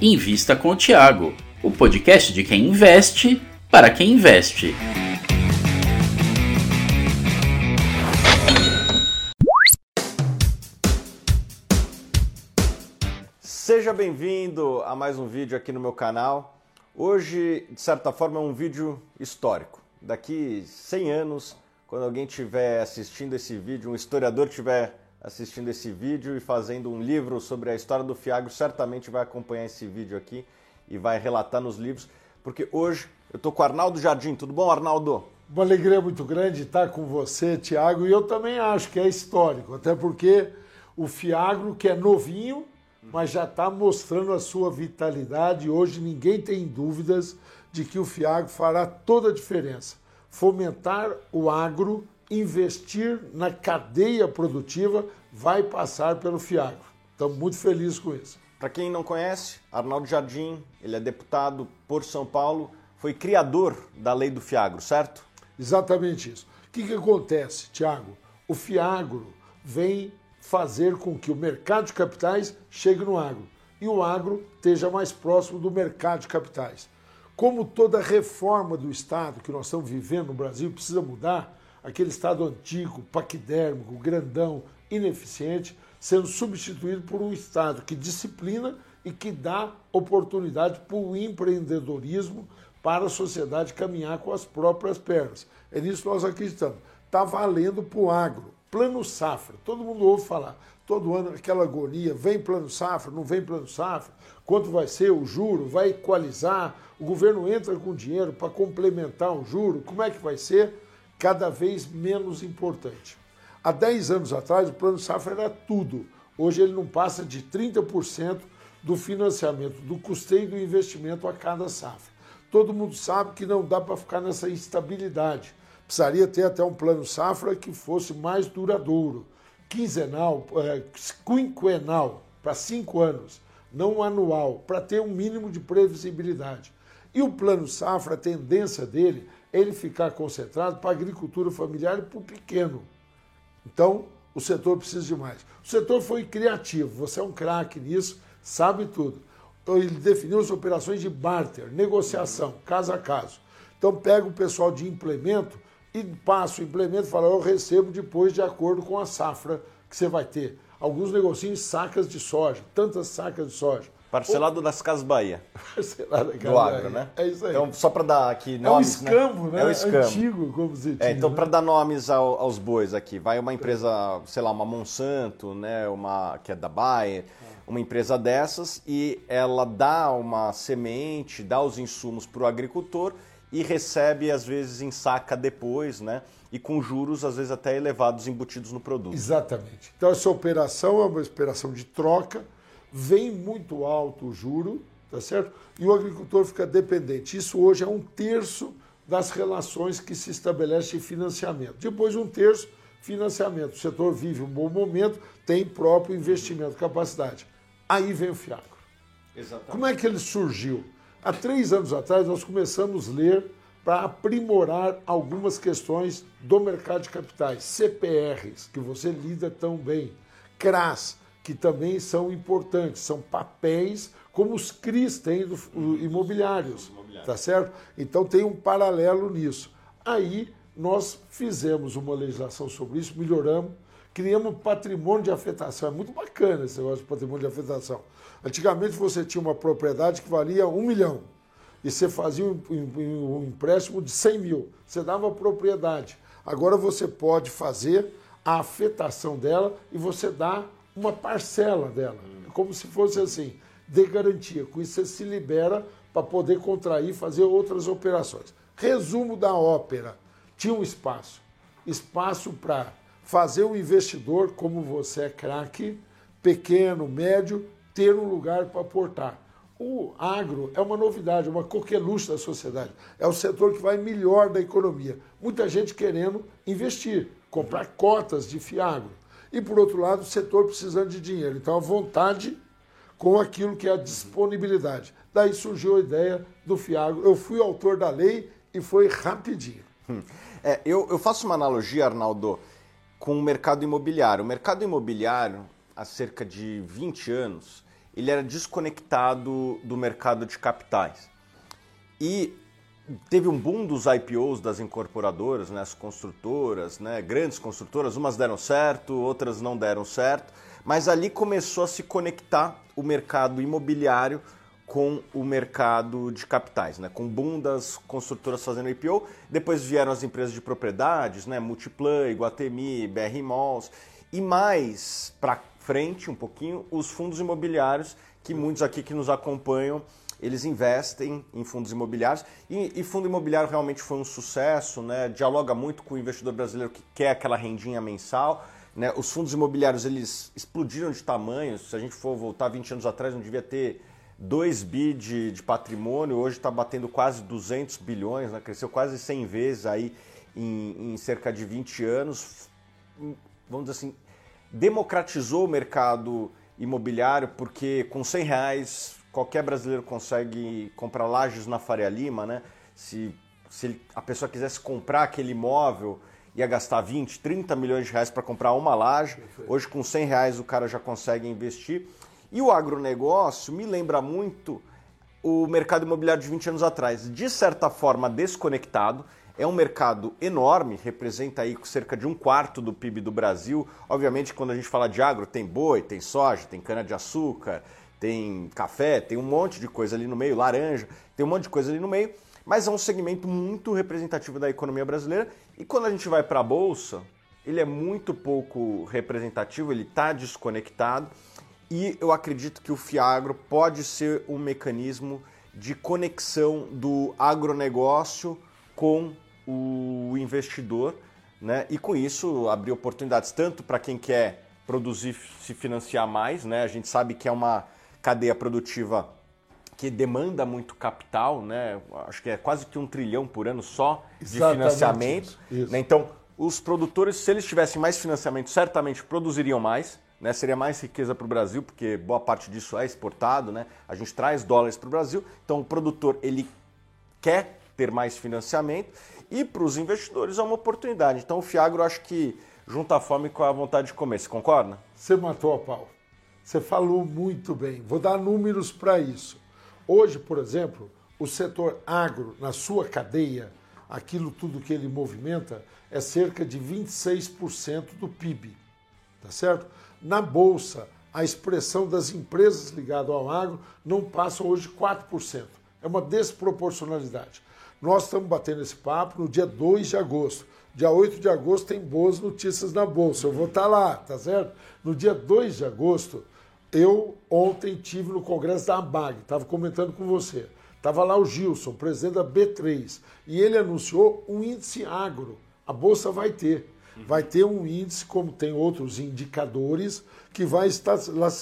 Invista com o Tiago, o podcast de quem investe para quem investe. Seja bem-vindo a mais um vídeo aqui no meu canal. Hoje, de certa forma, é um vídeo histórico. Daqui 100 anos, quando alguém estiver assistindo esse vídeo, um historiador estiver assistindo esse vídeo e fazendo um livro sobre a história do Fiagro, certamente vai acompanhar esse vídeo aqui e vai relatar nos livros, porque hoje eu estou com o Arnaldo Jardim. Tudo bom, Arnaldo? Uma alegria muito grande estar com você, Tiago, e eu também acho que é histórico, até porque o Fiagro, que é novinho, mas já está mostrando a sua vitalidade. Hoje ninguém tem dúvidas de que o Fiagro fará toda a diferença. Fomentar o agro investir na cadeia produtiva vai passar pelo Fiagro. Estamos muito felizes com isso. Para quem não conhece, Arnaldo Jardim, ele é deputado por São Paulo, foi criador da lei do Fiagro, certo? Exatamente isso. O que, que acontece, Tiago? O Fiagro vem fazer com que o mercado de capitais chegue no agro e o agro esteja mais próximo do mercado de capitais. Como toda reforma do Estado que nós estamos vivendo no Brasil precisa mudar, aquele Estado antigo, paquidérmico, grandão, ineficiente, sendo substituído por um Estado que disciplina e que dá oportunidade para o empreendedorismo para a sociedade caminhar com as próprias pernas. É nisso que nós acreditamos. Está valendo para o agro. Plano Safra, todo mundo ouve falar. Todo ano aquela agonia, vem plano safra, não vem plano safra, quanto vai ser o juro, vai equalizar, o governo entra com dinheiro para complementar o juro, como é que vai ser? Cada vez menos importante. Há 10 anos atrás, o Plano Safra era tudo. Hoje ele não passa de 30% do financiamento, do custeio do investimento a cada safra. Todo mundo sabe que não dá para ficar nessa instabilidade. Precisaria ter até um plano safra que fosse mais duradouro, quinzenal, é, quinquenal, para cinco anos, não anual, para ter um mínimo de previsibilidade. E o plano safra, a tendência dele ele ficar concentrado para a agricultura familiar e para o pequeno. Então, o setor precisa de mais. O setor foi criativo, você é um craque nisso, sabe tudo. Então, ele definiu as operações de barter, negociação, caso a caso. Então, pega o pessoal de implemento e passa o implemento e fala: eu recebo depois de acordo com a safra que você vai ter. Alguns negocinhos sacas de soja, tantas sacas de soja. Parcelado das Casas Bahia. Parcelado das Do agro, né? É isso aí. Então, só para dar aqui nomes. É o escambo, né? né? É o escambo. Antigo, como se É, então, né? para dar nomes ao, aos bois aqui, vai uma empresa, sei lá, uma Monsanto, né? Uma que é da Bayer, uma empresa dessas, e ela dá uma semente, dá os insumos para o agricultor e recebe, às vezes, em saca depois, né? E com juros, às vezes, até elevados embutidos no produto. Exatamente. Então, essa operação é uma operação de troca vem muito alto o juro, tá certo? E o agricultor fica dependente. Isso hoje é um terço das relações que se estabelece em financiamento. Depois um terço financiamento. O setor vive um bom momento, tem próprio investimento, capacidade. Aí vem o Fiagro. Exatamente. Como é que ele surgiu? Há três anos atrás nós começamos a ler para aprimorar algumas questões do mercado de capitais, CPRs, que você lida tão bem, CRAS, que também são importantes, são papéis como os CRIs têm do, imobiliários, tá certo? Então tem um paralelo nisso. Aí nós fizemos uma legislação sobre isso, melhoramos, criamos patrimônio de afetação. É muito bacana esse negócio de patrimônio de afetação. Antigamente você tinha uma propriedade que valia um milhão e você fazia um, um, um empréstimo de 100 mil, você dava a propriedade. Agora você pode fazer a afetação dela e você dá uma parcela dela, como se fosse assim, de garantia. Com isso você se libera para poder contrair e fazer outras operações. Resumo da ópera: tinha um espaço. Espaço para fazer o investidor, como você é craque, pequeno, médio, ter um lugar para aportar. O agro é uma novidade, uma coqueluche da sociedade. É o setor que vai melhor da economia. Muita gente querendo investir, comprar cotas de fiagro e, por outro lado, o setor precisando de dinheiro. Então, a vontade com aquilo que é a disponibilidade. Daí surgiu a ideia do Fiagro. Eu fui autor da lei e foi rapidinho. Hum. É, eu, eu faço uma analogia, Arnaldo, com o mercado imobiliário. O mercado imobiliário, há cerca de 20 anos, ele era desconectado do mercado de capitais. E teve um boom dos IPOs das incorporadoras, né, as construtoras, né, grandes construtoras, umas deram certo, outras não deram certo, mas ali começou a se conectar o mercado imobiliário com o mercado de capitais, né, com o boom das construtoras fazendo IPO, depois vieram as empresas de propriedades, né, Multiplan, Iguatemi, BR Malls, e mais para frente um pouquinho os fundos imobiliários que muitos aqui que nos acompanham eles investem em fundos imobiliários e, e, fundo imobiliário realmente foi um sucesso, né? dialoga muito com o investidor brasileiro que quer aquela rendinha mensal. Né? Os fundos imobiliários eles explodiram de tamanho, se a gente for voltar 20 anos atrás não devia ter 2 bi de, de patrimônio, hoje está batendo quase 200 bilhões, né? cresceu quase 100 vezes aí em, em cerca de 20 anos. Vamos dizer assim, democratizou o mercado imobiliário porque com 100 reais qualquer brasileiro consegue comprar lajes na Faria Lima, né? Se, se a pessoa quisesse comprar aquele imóvel, ia gastar 20, 30 milhões de reais para comprar uma laje. Hoje, com 100 reais, o cara já consegue investir. E o agronegócio me lembra muito o mercado imobiliário de 20 anos atrás. De certa forma, desconectado. É um mercado enorme, representa aí cerca de um quarto do PIB do Brasil. Obviamente, quando a gente fala de agro, tem boi, tem soja, tem cana-de-açúcar, tem café, tem um monte de coisa ali no meio, laranja, tem um monte de coisa ali no meio, mas é um segmento muito representativo da economia brasileira e quando a gente vai para a bolsa, ele é muito pouco representativo, ele está desconectado e eu acredito que o Fiagro pode ser um mecanismo de conexão do agronegócio com o investidor, né? E com isso abrir oportunidades tanto para quem quer produzir, se financiar mais, né? A gente sabe que é uma cadeia produtiva que demanda muito capital, né? Acho que é quase que um trilhão por ano só de Exatamente financiamento. Isso. Né? Então, os produtores, se eles tivessem mais financiamento, certamente produziriam mais. Né, seria mais riqueza para o Brasil, porque boa parte disso é exportado, né? A gente traz dólares para o Brasil, então o produtor ele quer ter mais financiamento e para os investidores é uma oportunidade. Então o Fiagro acho que junta a fome com a vontade de comer. Você concorda? Você matou a pau. Você falou muito bem. Vou dar números para isso. Hoje, por exemplo, o setor agro, na sua cadeia, aquilo tudo que ele movimenta, é cerca de 26% do PIB. Tá certo? Na bolsa, a expressão das empresas ligadas ao agro não passa hoje 4%. É uma desproporcionalidade. Nós estamos batendo esse papo no dia 2 de agosto. Dia 8 de agosto tem boas notícias na bolsa. Eu vou estar lá, tá certo? No dia 2 de agosto, eu ontem tive no congresso da ABAG, estava comentando com você. Estava lá o Gilson, presidente da B3, e ele anunciou um índice agro. A bolsa vai ter. Vai ter um índice, como tem outros indicadores, que vai estar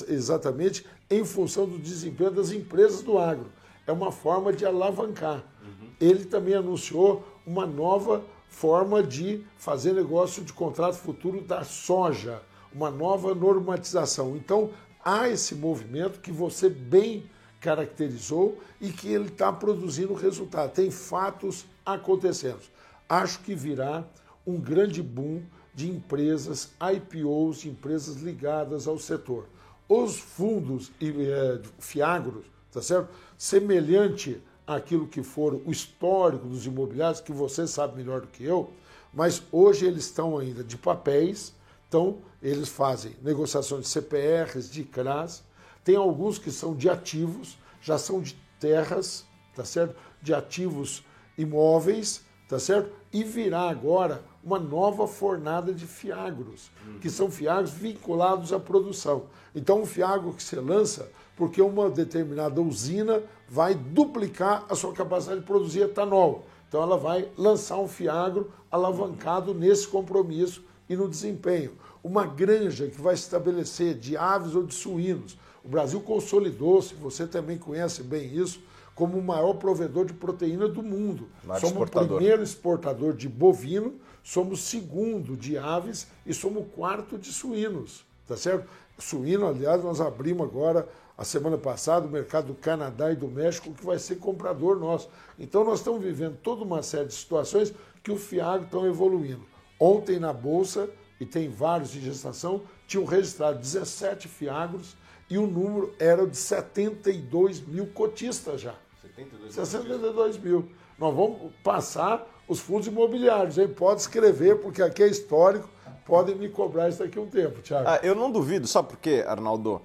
exatamente em função do desempenho das empresas do agro. É uma forma de alavancar. Uhum. Ele também anunciou uma nova forma de fazer negócio de contrato futuro da soja, uma nova normatização. Então, há esse movimento que você bem caracterizou e que ele está produzindo resultado. Tem fatos acontecendo. Acho que virá um grande boom de empresas, IPOs, empresas ligadas ao setor. Os fundos é, fiagros, tá certo? Semelhante àquilo que for o histórico dos imobiliários, que você sabe melhor do que eu, mas hoje eles estão ainda de papéis, então, eles fazem negociações de CPRs, de CRAS, tem alguns que são de ativos, já são de terras, tá certo? De ativos imóveis, tá certo? E virá agora uma nova fornada de fiagros, uhum. que são fiagros vinculados à produção. Então, um fiagro que você lança, porque uma determinada usina vai duplicar a sua capacidade de produzir etanol. Então, ela vai lançar um fiagro alavancado nesse compromisso e no desempenho. Uma granja que vai estabelecer de aves ou de suínos. O Brasil consolidou-se, você também conhece bem isso, como o maior provedor de proteína do mundo. somos exportador. o primeiro exportador de bovino, somos segundo de aves e somos quarto de suínos, tá certo? Suíno, aliás, nós abrimos agora, a semana passada, o mercado do Canadá e do México, que vai ser comprador nosso. Então nós estamos vivendo toda uma série de situações que o FIAG estão evoluindo. Ontem na Bolsa e tem vários em gestação, tinham registrado 17 fiagros e o número era de 72 mil cotistas já. 72 mil. 62 mil. Nós vamos passar os fundos imobiliários, hein? Pode escrever, porque aqui é histórico, podem me cobrar isso daqui a um tempo, Tiago. Ah, eu não duvido, sabe por quê, Arnaldo?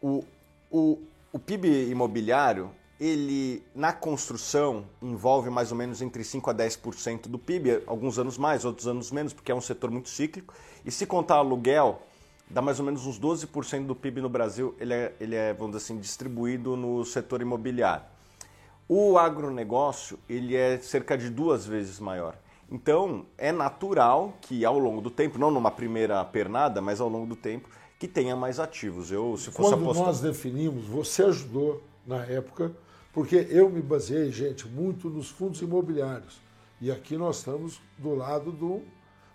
O, o, o PIB imobiliário, ele na construção envolve mais ou menos entre 5 a 10% do PIB, alguns anos mais, outros anos menos, porque é um setor muito cíclico. E se contar aluguel, dá mais ou menos uns 12% do PIB no Brasil, ele é, ele é, vamos dizer assim, distribuído no setor imobiliário. O agronegócio, ele é cerca de duas vezes maior. Então, é natural que ao longo do tempo, não numa primeira pernada, mas ao longo do tempo, que tenha mais ativos. Eu, se fosse Quando apostar... nós definimos, você ajudou na época porque eu me baseei, gente, muito nos fundos imobiliários. E aqui nós estamos do lado do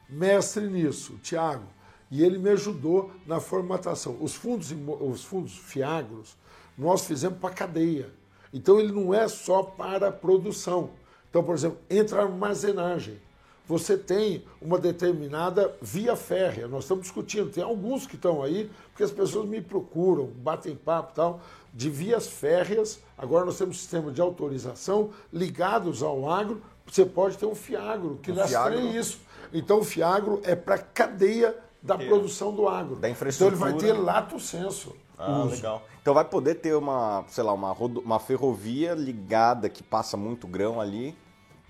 mestre nisso, Tiago. E ele me ajudou na formatação. Os fundos, os fundos Fiagros, nós fizemos para cadeia. Então ele não é só para produção. Então, por exemplo, entra armazenagem. Você tem uma determinada via férrea. Nós estamos discutindo, tem alguns que estão aí, porque as pessoas me procuram, batem papo e tal de vias férreas. Agora nós temos um sistema de autorização ligados ao agro. Você pode ter um fiagro que um lastreie isso. Então o fiagro é para a cadeia da é. produção do agro. Da infraestrutura. Então ele vai ter lato senso. Ah, uso. legal. Então vai poder ter uma, sei lá, uma, uma ferrovia ligada que passa muito grão ali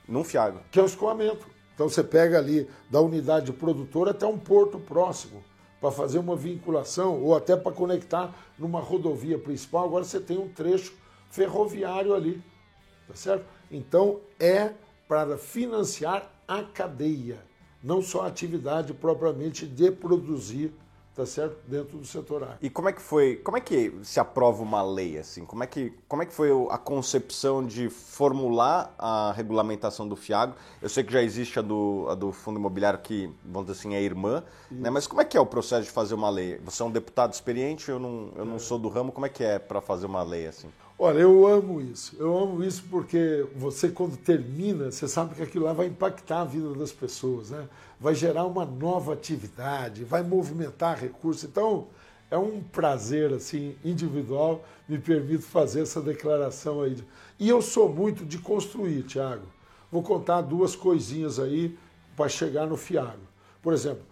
num fiagro. Que é o escoamento. Então você pega ali da unidade produtora até um porto próximo para fazer uma vinculação ou até para conectar numa rodovia principal. Agora você tem um trecho ferroviário ali, tá certo? Então é para financiar a cadeia, não só a atividade propriamente de produzir tá certo? Dentro do setor agro. E como é que foi, como é que se aprova uma lei assim? Como é que, como é que foi a concepção de formular a regulamentação do FIAGO? Eu sei que já existe a do, a do Fundo Imobiliário que, vamos dizer assim, é irmã, né? Mas como é que é o processo de fazer uma lei? Você é um deputado experiente, eu não, eu não é. sou do ramo, como é que é para fazer uma lei assim? Olha, eu amo isso. Eu amo isso porque você, quando termina, você sabe que aquilo lá vai impactar a vida das pessoas, né? vai gerar uma nova atividade, vai movimentar recursos. Então, é um prazer assim individual, me permito fazer essa declaração aí. E eu sou muito de construir, Tiago. Vou contar duas coisinhas aí para chegar no Fiago. Por exemplo,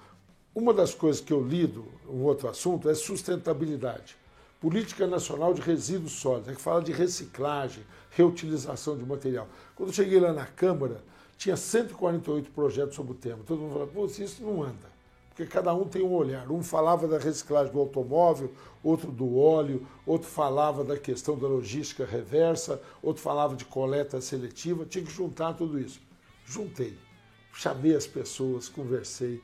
uma das coisas que eu lido, um outro assunto, é sustentabilidade. Política Nacional de Resíduos Sólidos, é que fala de reciclagem, reutilização de material. Quando eu cheguei lá na Câmara, tinha 148 projetos sobre o tema. Todo mundo falava, pô, isso não anda. Porque cada um tem um olhar. Um falava da reciclagem do automóvel, outro do óleo, outro falava da questão da logística reversa, outro falava de coleta seletiva. Tinha que juntar tudo isso. Juntei. Chamei as pessoas, conversei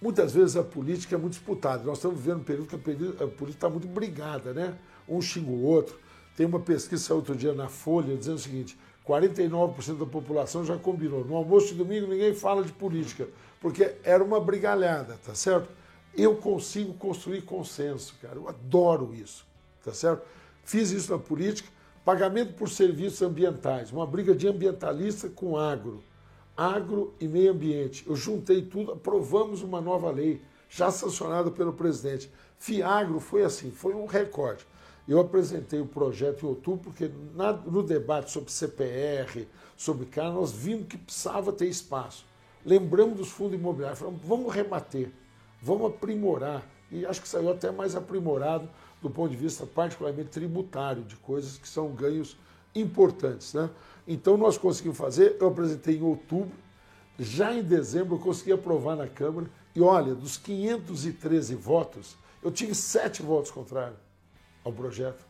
Muitas vezes a política é muito disputada. Nós estamos vivendo um período que a política está muito brigada, né? Um xinga o outro. Tem uma pesquisa outro dia na Folha dizendo o seguinte: 49% da população já combinou. No almoço de domingo ninguém fala de política, porque era uma brigalhada, tá certo? Eu consigo construir consenso, cara. Eu adoro isso, tá certo? Fiz isso na política, pagamento por serviços ambientais, uma briga de ambientalista com agro agro e meio ambiente. Eu juntei tudo, aprovamos uma nova lei, já sancionada pelo presidente. Fiagro foi assim, foi um recorde. Eu apresentei o projeto em outubro, porque na, no debate sobre CPR, sobre CAR, nós vimos que precisava ter espaço. Lembramos dos fundos imobiliários, falamos, vamos rebater, vamos aprimorar. E acho que saiu até mais aprimorado do ponto de vista particularmente tributário, de coisas que são ganhos importantes. Né? Então nós conseguimos fazer, eu apresentei em outubro, já em dezembro eu consegui aprovar na Câmara, e olha, dos 513 votos, eu tive sete votos contrários ao projeto.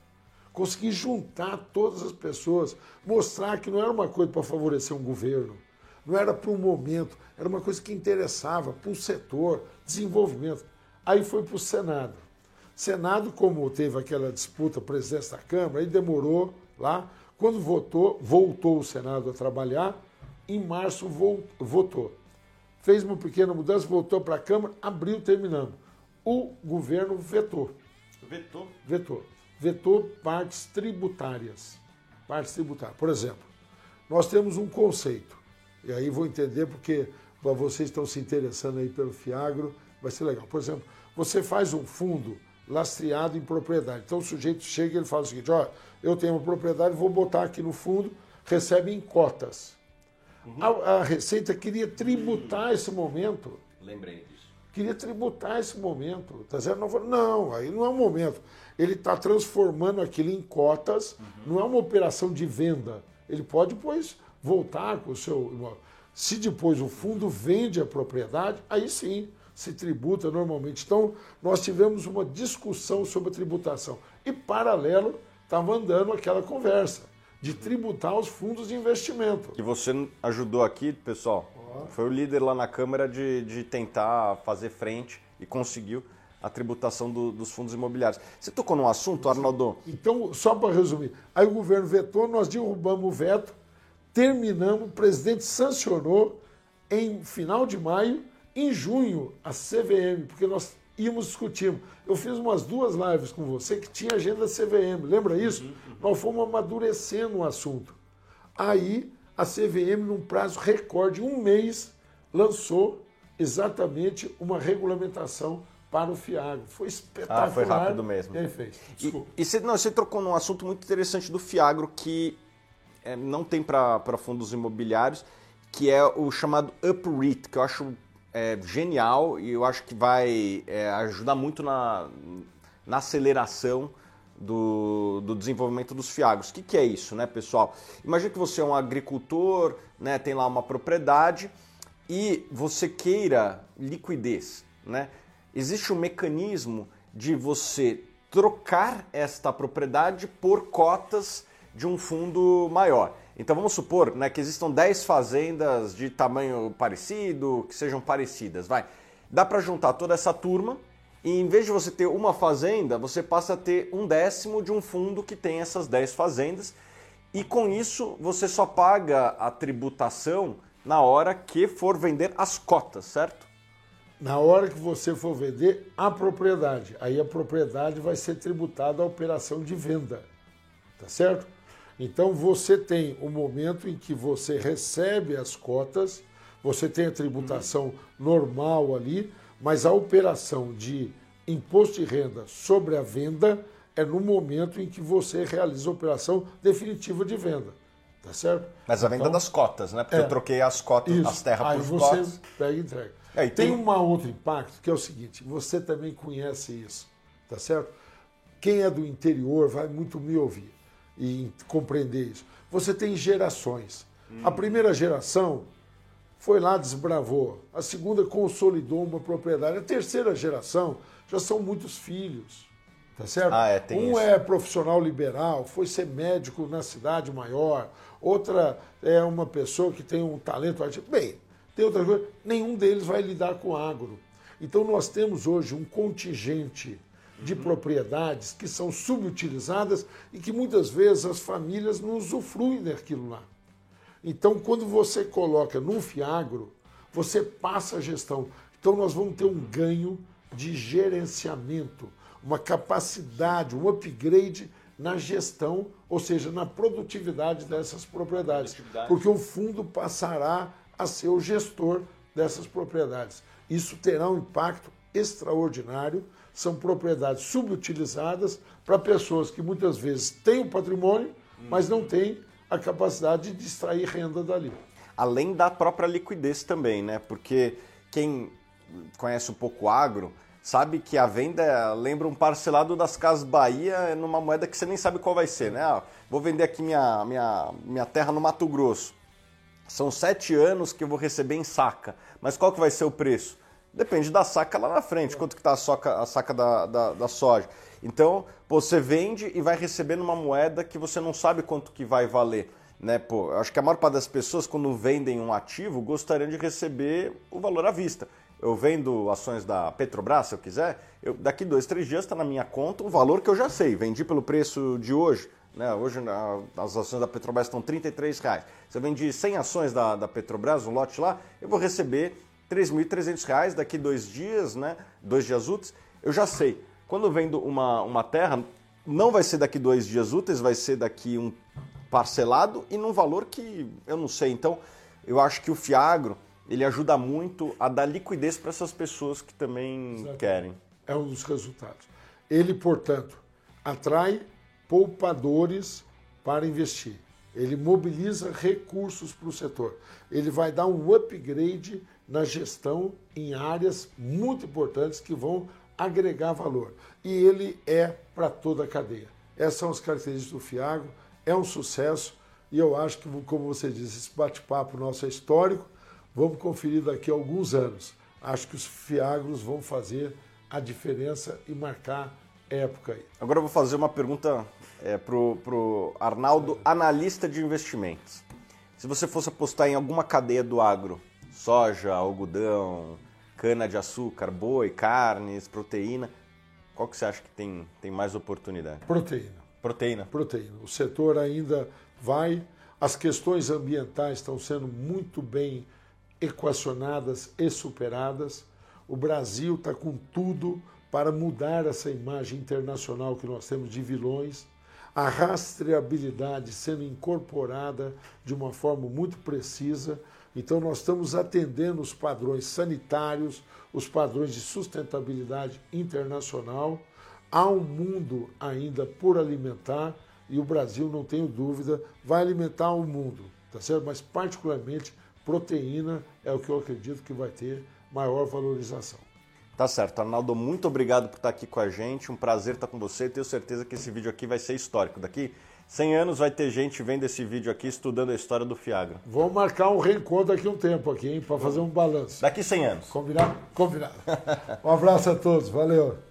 Consegui juntar todas as pessoas, mostrar que não era uma coisa para favorecer um governo, não era para um momento, era uma coisa que interessava para um setor, desenvolvimento. Aí foi para o Senado. Senado, como teve aquela disputa presidência da Câmara, aí demorou lá, quando votou, voltou o Senado a trabalhar, em março votou. Fez uma pequena mudança, voltou para a Câmara, abriu, terminando. O governo vetou. Vetou? Vetou. Vetou partes tributárias. Partes tributárias. Por exemplo, nós temos um conceito, e aí vou entender porque vocês estão se interessando aí pelo Fiagro, vai ser legal. Por exemplo, você faz um fundo lastreado em propriedade. Então o sujeito chega e ele fala o seguinte: olha, eu tenho uma propriedade, vou botar aqui no fundo, recebe em cotas. Uhum. A, a, Receita queria tributar esse momento. Lembrei disso. Queria tributar esse momento. Tá certo? Não, não, aí não é o momento. Ele está transformando aquilo em cotas, uhum. não é uma operação de venda. Ele pode, depois, voltar com o seu. Se depois o fundo vende a propriedade, aí sim se tributa normalmente. Então, nós tivemos uma discussão sobre a tributação. E, paralelo, estava andando aquela conversa de tributar os fundos de investimento. Que você ajudou aqui, pessoal. Foi o líder lá na Câmara de, de tentar fazer frente e conseguiu a tributação do, dos fundos imobiliários. Você tocou num assunto, Arnaldo? Então, só para resumir, aí o governo vetou, nós derrubamos o veto, terminamos, o presidente sancionou em final de maio, em junho, a CVM, porque nós íamos discutindo. Eu fiz umas duas lives com você que tinha agenda CVM, lembra isso? Uhum, uhum. Nós fomos amadurecendo o assunto. Aí, a CVM, num prazo recorde, um mês, lançou exatamente uma regulamentação para o Fiagro. Foi espetacular. Ah, foi rápido mesmo. E aí fez. Desculpa. E, e você, não, você trocou num assunto muito interessante do Fiagro que é, não tem para fundos imobiliários, que é o chamado UpREIT, que eu acho é, genial e eu acho que vai é, ajudar muito na, na aceleração do, do, desenvolvimento dos fiagros. O que, que, é isso, né, pessoal? Imagina que você é um agricultor, né, tem lá uma propriedade e você queira liquidez, né? Existe um mecanismo de você trocar esta propriedade por cotas de um fundo maior. Então vamos supor né, que existam 10 fazendas de tamanho parecido, que sejam parecidas. Vai. Dá para juntar toda essa turma e em vez de você ter uma fazenda, você passa a ter um décimo de um fundo que tem essas 10 fazendas. E com isso você só paga a tributação na hora que for vender as cotas, certo? Na hora que você for vender a propriedade. Aí a propriedade vai ser tributada à operação de venda. Tá certo? Então você tem o momento em que você recebe as cotas, você tem a tributação normal ali, mas a operação de imposto de renda sobre a venda é no momento em que você realiza a operação definitiva de venda. Tá certo? Mas a venda então, das cotas, né? Porque é, eu troquei as cotas, isso. as terras Aí por você cotas. pega e entrega. É, e tem, tem um outro impacto que é o seguinte: você também conhece isso, tá certo? Quem é do interior vai muito me ouvir e compreender isso. Você tem gerações. Hum. A primeira geração foi lá, desbravou. A segunda consolidou uma propriedade. A terceira geração já são muitos filhos. Tá certo? Ah, é, um isso. é profissional liberal, foi ser médico na cidade maior. Outra é uma pessoa que tem um talento artístico. Bem, tem outra coisa. Nenhum deles vai lidar com agro. Então nós temos hoje um contingente de propriedades que são subutilizadas e que muitas vezes as famílias não usufruem daquilo lá. Então, quando você coloca no Fiagro, você passa a gestão. Então, nós vamos ter um ganho de gerenciamento, uma capacidade, um upgrade na gestão, ou seja, na produtividade dessas propriedades. Produtividade. Porque o fundo passará a ser o gestor dessas propriedades. Isso terá um impacto extraordinário são propriedades subutilizadas para pessoas que muitas vezes têm o patrimônio, mas não têm a capacidade de extrair renda dali. Além da própria liquidez também, né? Porque quem conhece um pouco agro sabe que a venda lembra um parcelado das Casas Bahia numa moeda que você nem sabe qual vai ser, né? Ah, vou vender aqui minha, minha, minha terra no Mato Grosso. São sete anos que eu vou receber em saca. Mas qual que vai ser o preço? Depende da saca lá na frente, quanto que está a saca, a saca da, da, da, soja. Então, pô, você vende e vai receber numa moeda que você não sabe quanto que vai valer. Né, pô, acho que a maior parte das pessoas, quando vendem um ativo, gostariam de receber o valor à vista. Eu vendo ações da Petrobras, se eu quiser, eu, daqui dois, três dias está na minha conta o valor que eu já sei. Vendi pelo preço de hoje. Né? Hoje as ações da Petrobras estão R$ reais. Se eu vendi 100 ações da, da Petrobras, um lote lá, eu vou receber 3.300 reais daqui dois dias, né? Dois dias úteis. Eu já sei. Quando vendo uma, uma terra, não vai ser daqui dois dias úteis, vai ser daqui um parcelado e num valor que eu não sei. Então, eu acho que o Fiagro ele ajuda muito a dar liquidez para essas pessoas que também Exato. querem. É um dos resultados. Ele, portanto, atrai poupadores para investir. Ele mobiliza recursos para o setor. Ele vai dar um upgrade na gestão em áreas muito importantes que vão agregar valor. E ele é para toda a cadeia. Essas são as características do Fiagro. É um sucesso e eu acho que, como você disse, esse bate-papo nosso é histórico. Vamos conferir daqui a alguns anos. Acho que os Fiagros vão fazer a diferença e marcar época aí. Agora eu vou fazer uma pergunta é, pro, pro Arnaldo, analista de investimentos. Se você fosse apostar em alguma cadeia do agro, soja, algodão, cana-de-açúcar, boi, carnes, proteína, qual que você acha que tem, tem mais oportunidade? Proteína. Proteína. Proteína. O setor ainda vai. As questões ambientais estão sendo muito bem equacionadas e superadas. O Brasil está com tudo para mudar essa imagem internacional que nós temos de vilões. A rastreabilidade sendo incorporada de uma forma muito precisa. Então, nós estamos atendendo os padrões sanitários, os padrões de sustentabilidade internacional. Há um mundo ainda por alimentar e o Brasil, não tenho dúvida, vai alimentar o mundo, tá certo? Mas, particularmente, proteína é o que eu acredito que vai ter maior valorização. Tá certo. Arnaldo, muito obrigado por estar aqui com a gente. Um prazer estar com você. Tenho certeza que esse vídeo aqui vai ser histórico. Daqui 100 anos vai ter gente vendo esse vídeo aqui estudando a história do Fiagro. Vamos marcar um reencontro daqui a um tempo aqui, hein, para fazer um balanço. Daqui 100 anos. Combinado? Combinado. Um abraço a todos. Valeu.